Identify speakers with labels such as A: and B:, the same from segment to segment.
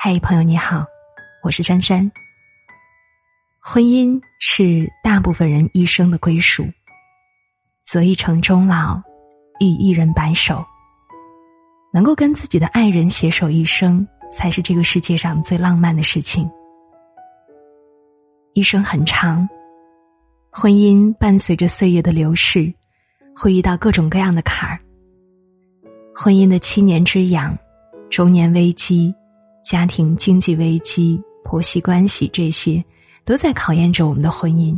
A: 嗨，朋友你好，我是珊珊。婚姻是大部分人一生的归属，择一城终老，与一人白首。能够跟自己的爱人携手一生，才是这个世界上最浪漫的事情。一生很长，婚姻伴随着岁月的流逝，会遇到各种各样的坎儿。婚姻的七年之痒，中年危机，家庭经济危机，婆媳关系，这些都在考验着我们的婚姻。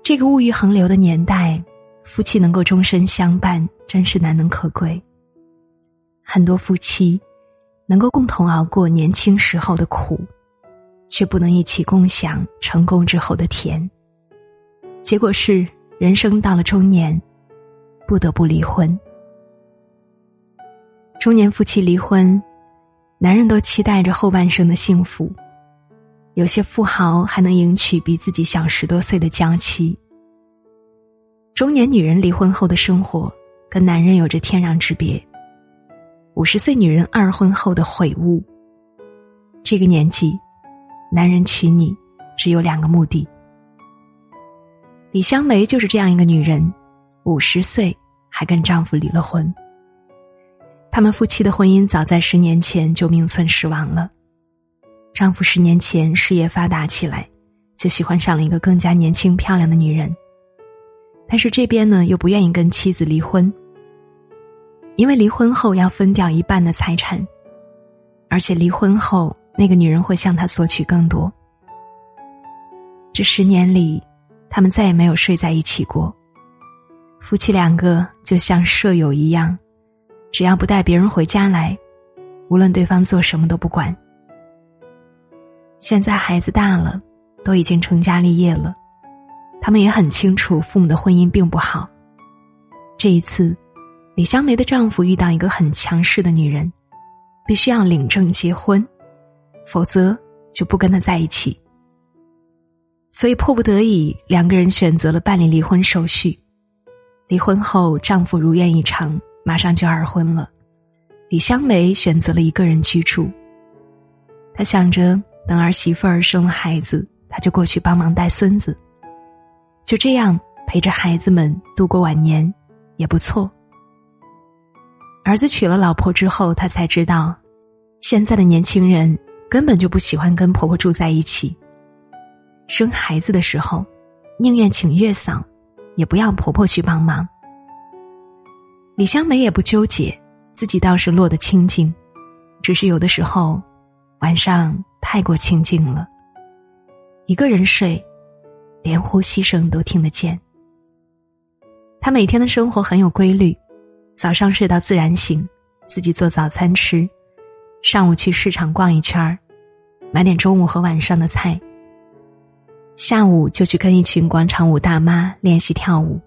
A: 这个物欲横流的年代，夫妻能够终身相伴，真是难能可贵。很多夫妻能够共同熬过年轻时候的苦，却不能一起共享成功之后的甜。结果是，人生到了中年，不得不离婚。中年夫妻离婚，男人都期待着后半生的幸福，有些富豪还能迎娶比自己小十多岁的娇妻。中年女人离婚后的生活，跟男人有着天壤之别。五十岁女人二婚后的悔悟。这个年纪，男人娶你只有两个目的。李香梅就是这样一个女人，五十岁还跟丈夫离了婚。他们夫妻的婚姻早在十年前就名存实亡了。丈夫十年前事业发达起来，就喜欢上了一个更加年轻漂亮的女人。但是这边呢，又不愿意跟妻子离婚，因为离婚后要分掉一半的财产，而且离婚后那个女人会向他索取更多。这十年里，他们再也没有睡在一起过，夫妻两个就像舍友一样。只要不带别人回家来，无论对方做什么都不管。现在孩子大了，都已经成家立业了，他们也很清楚父母的婚姻并不好。这一次，李香梅的丈夫遇到一个很强势的女人，必须要领证结婚，否则就不跟他在一起。所以迫不得已，两个人选择了办理离婚手续。离婚后，丈夫如愿以偿。马上就二婚了，李香梅选择了一个人居住。她想着等儿媳妇儿生了孩子，她就过去帮忙带孙子。就这样陪着孩子们度过晚年，也不错。儿子娶了老婆之后，她才知道，现在的年轻人根本就不喜欢跟婆婆住在一起。生孩子的时候，宁愿请月嫂，也不要婆婆去帮忙。李香梅也不纠结，自己倒是落得清静，只是有的时候，晚上太过清静了。一个人睡，连呼吸声都听得见。她每天的生活很有规律，早上睡到自然醒，自己做早餐吃，上午去市场逛一圈儿，买点中午和晚上的菜。下午就去跟一群广场舞大妈练习跳舞。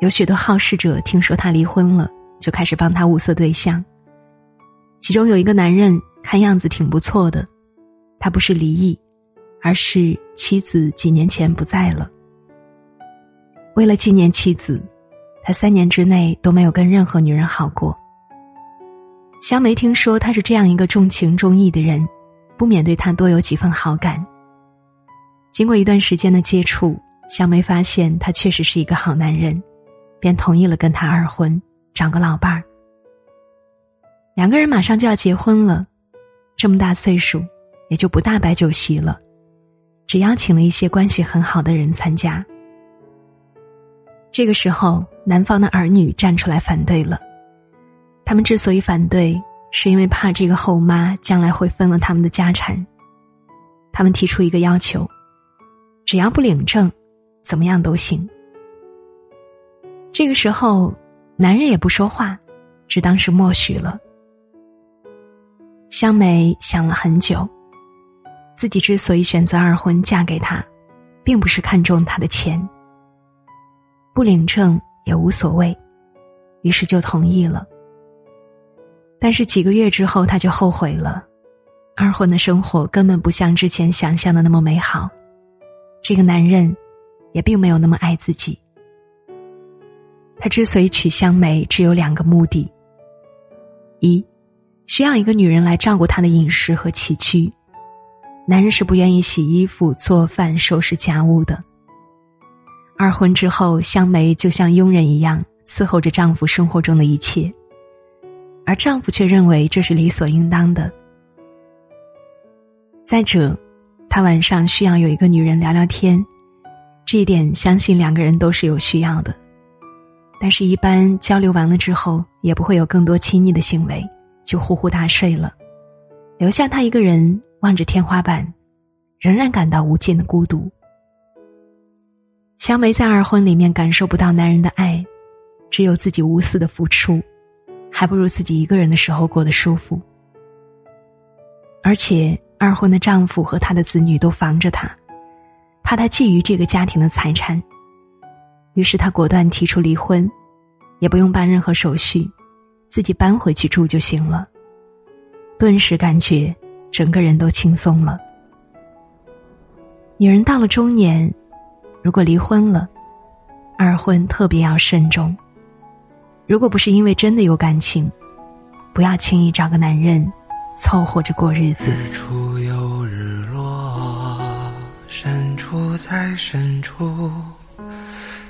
A: 有许多好事者听说他离婚了，就开始帮他物色对象。其中有一个男人看样子挺不错的，他不是离异，而是妻子几年前不在了。为了纪念妻子，他三年之内都没有跟任何女人好过。香梅听说他是这样一个重情重义的人，不免对他多有几分好感。经过一段时间的接触，香梅发现他确实是一个好男人。便同意了跟他二婚，找个老伴儿。两个人马上就要结婚了，这么大岁数，也就不大摆酒席了，只邀请了一些关系很好的人参加。这个时候，男方的儿女站出来反对了。他们之所以反对，是因为怕这个后妈将来会分了他们的家产。他们提出一个要求：只要不领证，怎么样都行。这个时候，男人也不说话，只当是默许了。香梅想了很久，自己之所以选择二婚嫁给他，并不是看中他的钱，不领证也无所谓，于是就同意了。但是几个月之后，他就后悔了，二婚的生活根本不像之前想象的那么美好，这个男人也并没有那么爱自己。他之所以娶香梅，只有两个目的：一，需要一个女人来照顾她的饮食和起居。男人是不愿意洗衣服、做饭、收拾家务的。二婚之后，香梅就像佣人一样伺候着丈夫生活中的一切，而丈夫却认为这是理所应当的。再者，他晚上需要有一个女人聊聊天，这一点相信两个人都是有需要的。但是，一般交流完了之后，也不会有更多亲昵的行为，就呼呼大睡了，留下他一个人望着天花板，仍然感到无尽的孤独。香梅在二婚里面感受不到男人的爱，只有自己无私的付出，还不如自己一个人的时候过得舒服。而且，二婚的丈夫和他的子女都防着她，怕她觊觎这个家庭的财产。于是他果断提出离婚，也不用办任何手续，自己搬回去住就行了。顿时感觉整个人都轻松了。女人到了中年，如果离婚了，二婚特别要慎重。如果不是因为真的有感情，不要轻易找个男人凑合着过日子。
B: 日出有日落，深处在深处。